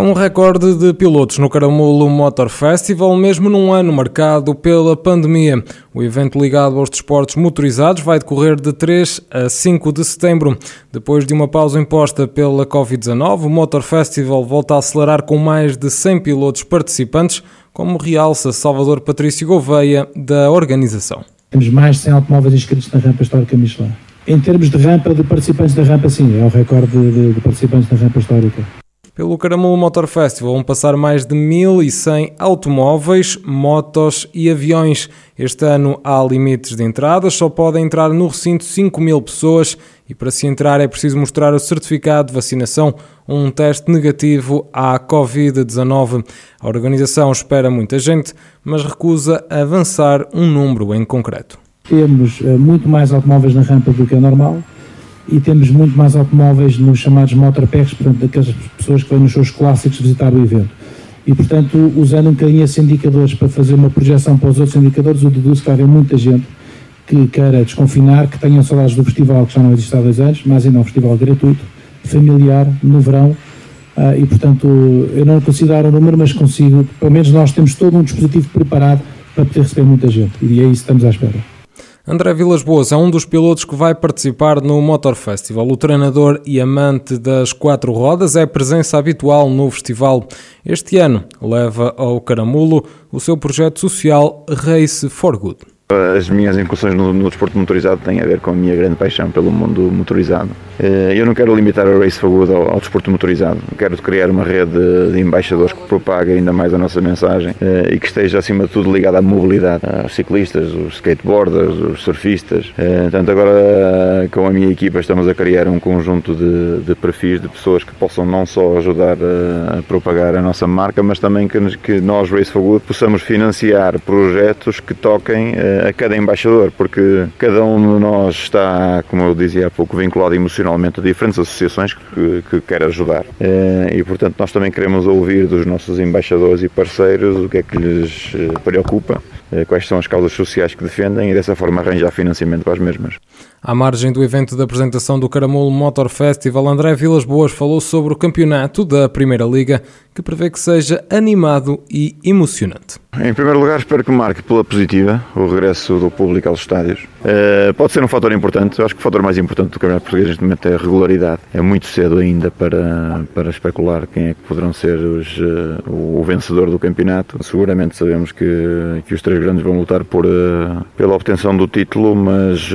É um recorde de pilotos no Caramulo Motor Festival, mesmo num ano marcado pela pandemia. O evento ligado aos desportos motorizados vai decorrer de 3 a 5 de setembro. Depois de uma pausa imposta pela Covid-19, o Motor Festival volta a acelerar com mais de 100 pilotos participantes, como realça Salvador Patrício Gouveia, da organização. Temos mais de 100 automóveis inscritos na rampa histórica Michelin. Em termos de rampa, de participantes da rampa, sim, é o recorde de, de participantes da rampa histórica. Pelo Caramulo Motor Festival vão passar mais de 1.100 automóveis, motos e aviões. Este ano há limites de entradas, só podem entrar no recinto 5 mil pessoas e para se entrar é preciso mostrar o certificado de vacinação ou um teste negativo à Covid-19. A organização espera muita gente, mas recusa avançar um número em concreto. Temos uh, muito mais automóveis na rampa do que é normal e temos muito mais automóveis nos chamados motorpacks, portanto, daquelas pessoas que vêm nos seus clássicos visitar o evento. E, portanto, usando um bocadinho esses indicadores para fazer uma projeção para os outros indicadores, eu deduzo que haver muita gente que queira desconfinar, que tenham saudades do festival, que já não existe há dois anos, mas ainda é um festival gratuito, familiar, no verão, uh, e, portanto, eu não consigo dar o número, mas consigo, pelo menos nós temos todo um dispositivo preparado para poder receber muita gente, e é isso que estamos à espera. André Vilas Boas é um dos pilotos que vai participar no Motor Festival. O treinador e amante das quatro rodas é presença habitual no festival. Este ano leva ao Caramulo o seu projeto social Race for Good. As minhas incursões no, no, desporto motorizado têm a ver com a minha grande paixão pelo mundo motorizado. Eh, eu não quero limitar a Race for Good ao, ao desporto motorizado. Quero criar uma rede de embaixadores que propague ainda mais a nossa mensagem eh, e que esteja, acima de tudo, ligada à mobilidade. Os ciclistas, os skateboarders, os surfistas. Eh, portanto, agora com a minha equipa estamos a criar um conjunto de, de perfis de pessoas que possam não só ajudar a, a propagar a nossa marca, mas também que, que nós, Race for Good, possamos financiar projetos que toquem a cada embaixador, porque cada um de nós está, como eu dizia há pouco, vinculado emocionalmente a diferentes associações que, que quer ajudar. Eh, e, portanto, nós também queremos ouvir dos nossos embaixadores e parceiros o que é que lhes eh, preocupa quais são as causas sociais que defendem e dessa forma arranjar financiamento para as mesmas. À margem do evento de apresentação do Caramulo Motor Festival, André Vilas Boas falou sobre o campeonato da Primeira Liga, que prevê que seja animado e emocionante. Em primeiro lugar, espero que marque pela positiva o regresso do público aos estádios. Uh, pode ser um fator importante, eu acho que o fator mais importante do Campeonato Português neste momento é a regularidade. É muito cedo ainda para, para especular quem é que poderão ser os, uh, o vencedor do campeonato. Seguramente sabemos que, que os três grandes vão lutar por, uh, pela obtenção do título, mas,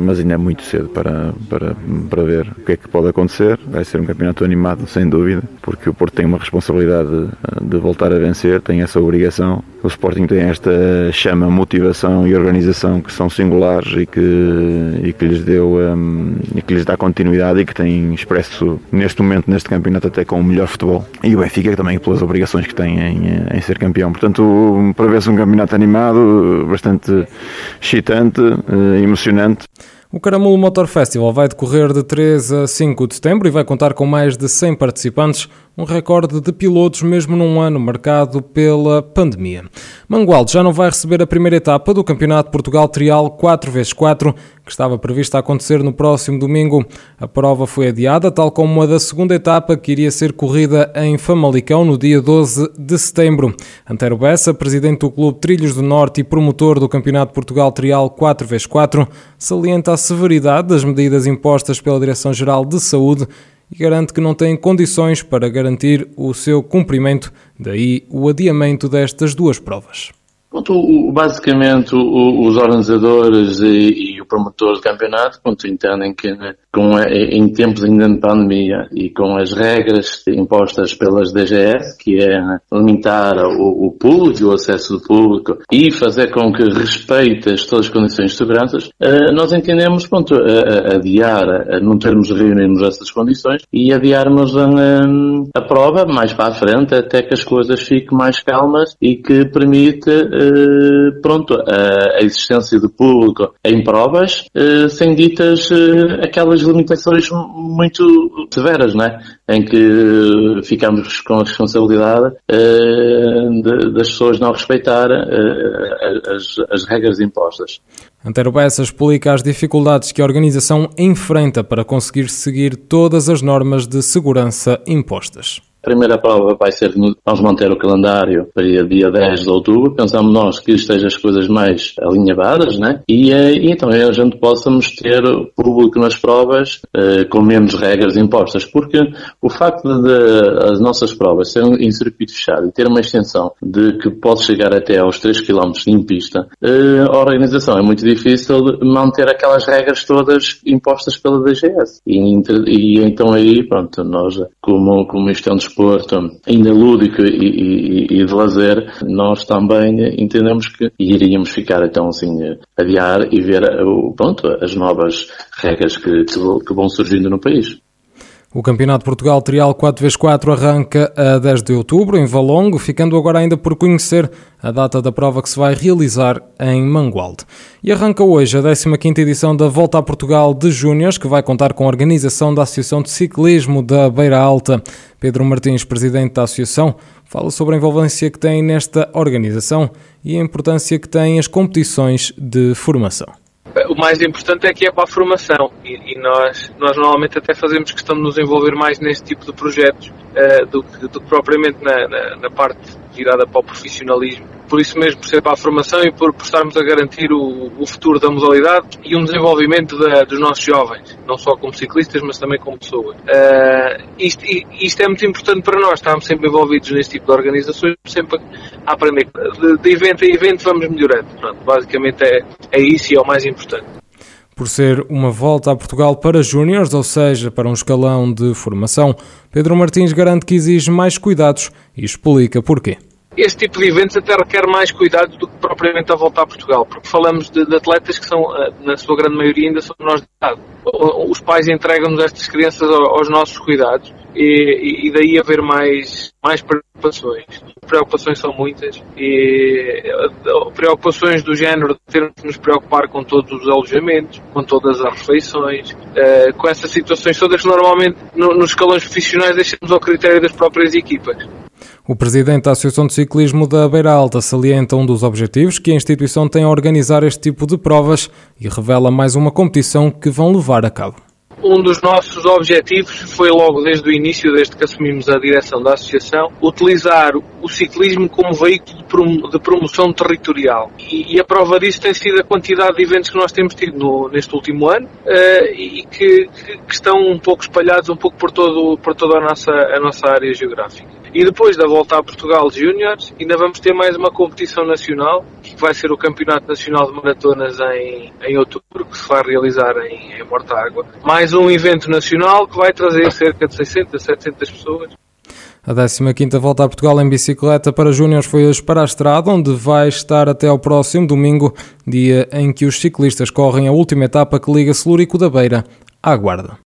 mas ainda é muito cedo para, para, para ver o que é que pode acontecer. Vai ser um campeonato animado, sem dúvida, porque o Porto tem uma responsabilidade de, de voltar a vencer, tem essa obrigação. O Sporting tem esta chama, motivação e organização que são singulares e que, e que lhes deu um, e que lhes dá continuidade e que tem expresso neste momento, neste campeonato, até com o melhor futebol. E o Benfica também pelas obrigações que tem em, em ser campeão. Portanto, prevê-se um campeonato animado, bastante excitante, eh, emocionante. O Caramulo Motor Festival vai decorrer de 3 a 5 de setembro e vai contar com mais de 100 participantes, um recorde de pilotos mesmo num ano marcado pela pandemia. Mangualde já não vai receber a primeira etapa do Campeonato Portugal Trial 4x4, que estava prevista acontecer no próximo domingo. A prova foi adiada, tal como a da segunda etapa, que iria ser corrida em Famalicão no dia 12 de setembro. Antero Bessa, presidente do Clube Trilhos do Norte e promotor do Campeonato Portugal Trial 4x4, salienta a severidade das medidas impostas pela Direção-Geral de Saúde e garante que não tem condições para garantir o seu cumprimento, daí o adiamento destas duas provas. Basicamente os organizadores e, promotor do campeonato pronto, entendem que né, com, em tempos ainda de pandemia e com as regras impostas pelas DGS, que é limitar o, o público, o acesso do público e fazer com que respeite todas as condições de segurança, eh, nós entendemos pronto, adiar, a não termos reunirmos essas condições e adiarmos a, a prova mais para a frente até que as coisas fiquem mais calmas e que permite eh, pronto, a, existência de público em provas, eh, sem ditas eh, aquelas limitações muito severas, né? em que ficamos com a responsabilidade uh, das pessoas não respeitar uh, as, as regras impostas. Antero Bessa explica as dificuldades que a organização enfrenta para conseguir seguir todas as normas de segurança impostas primeira prova vai ser, vamos manter o calendário para dia 10 de outubro, pensamos nós que estejam as coisas mais alinhavadas, né? E, eh, e então a gente possamos ter público nas provas eh, com menos regras impostas, porque o facto de as nossas provas serem em circuito fechado e ter uma extensão de que pode chegar até aos 3 km em pista, eh, a organização é muito difícil manter aquelas regras todas impostas pela DGS. E, e então aí, pronto, nós, como, como isto é um desporto ainda lúdico e, e, e, de lazer, nós também entendemos que iríamos ficar então assim adiar e ver pronto, as novas regras que, que vão surgindo no país. O Campeonato de Portugal Trial 4x4 arranca a 10 de outubro em Valongo, ficando agora ainda por conhecer a data da prova que se vai realizar em Mangualde. E arranca hoje a 15ª edição da Volta a Portugal de Júniores, que vai contar com a organização da Associação de Ciclismo da Beira Alta. Pedro Martins, presidente da associação, fala sobre a envolvência que tem nesta organização e a importância que têm as competições de formação o mais importante é que é para a formação. E, e, nós, nós normalmente até fazemos questão de nos envolver mais neste tipo de projetos uh, do, que, do que propriamente na, na, na parte virada para o profissionalismo por isso mesmo, por ser para a formação e por, por estarmos a garantir o, o, futuro da modalidade e um desenvolvimento da, dos nossos jovens, não só como ciclistas, mas também como pessoas. Uh, isto, isto, é muito importante para nós, estamos sempre envolvidos neste tipo de organizações, sempre a aprender. De, de evento a evento vamos melhorando. Pronto, basicamente é, é isso e é o mais importante por ser uma volta a Portugal para júniores, ou seja, para um escalão de formação. Pedro Martins garante que exige mais cuidados e explica porquê este tipo de eventos até requer mais cuidado do que propriamente a volta a Portugal, porque falamos de, de atletas que são, eh, na sua grande maioria, ainda são nós de idade. Os pais entregam-nos estas crianças aos nossos cuidados e, e daí haver mais, mais preocupações. Preocupações são muitas e eh, preocupações do género de termos que nos preocupar com todos os alojamentos, com todas as refeições, uh, com essas situações todas que normalmente no, nos escalões profissionais deixamos ao critério das próprias equipas. O presidente da Associação de Ciclismo da Beira Alta salienta um dos objetivos que a instituição tem a organizar este tipo de provas e revela mais uma competição que vão levar a cabo. Um dos nossos objetivos foi logo desde o início, desde que assumimos a direção da associação, utilizar o ciclismo como veículo de promoção territorial. E, a prova disso tem sido a quantidade de eventos que nós temos tido no, neste último ano uh, e que, que, estão um pouco espalhados um pouco por, todo, por toda a nossa, a nossa área geográfica. E depois da volta a Portugal Júniors, ainda vamos ter mais uma competição nacional, que vai ser o Campeonato Nacional de Maratonas em, em outubro, que se vai realizar em, em Mortágua. Mais um evento nacional que vai trazer cerca de 600, 700 pessoas. A 15ª Volta a Portugal em bicicleta para júniores foi hoje para a estrada, onde vai estar até ao próximo domingo, dia em que os ciclistas correm a última etapa que liga Celúrico da Beira à Guarda.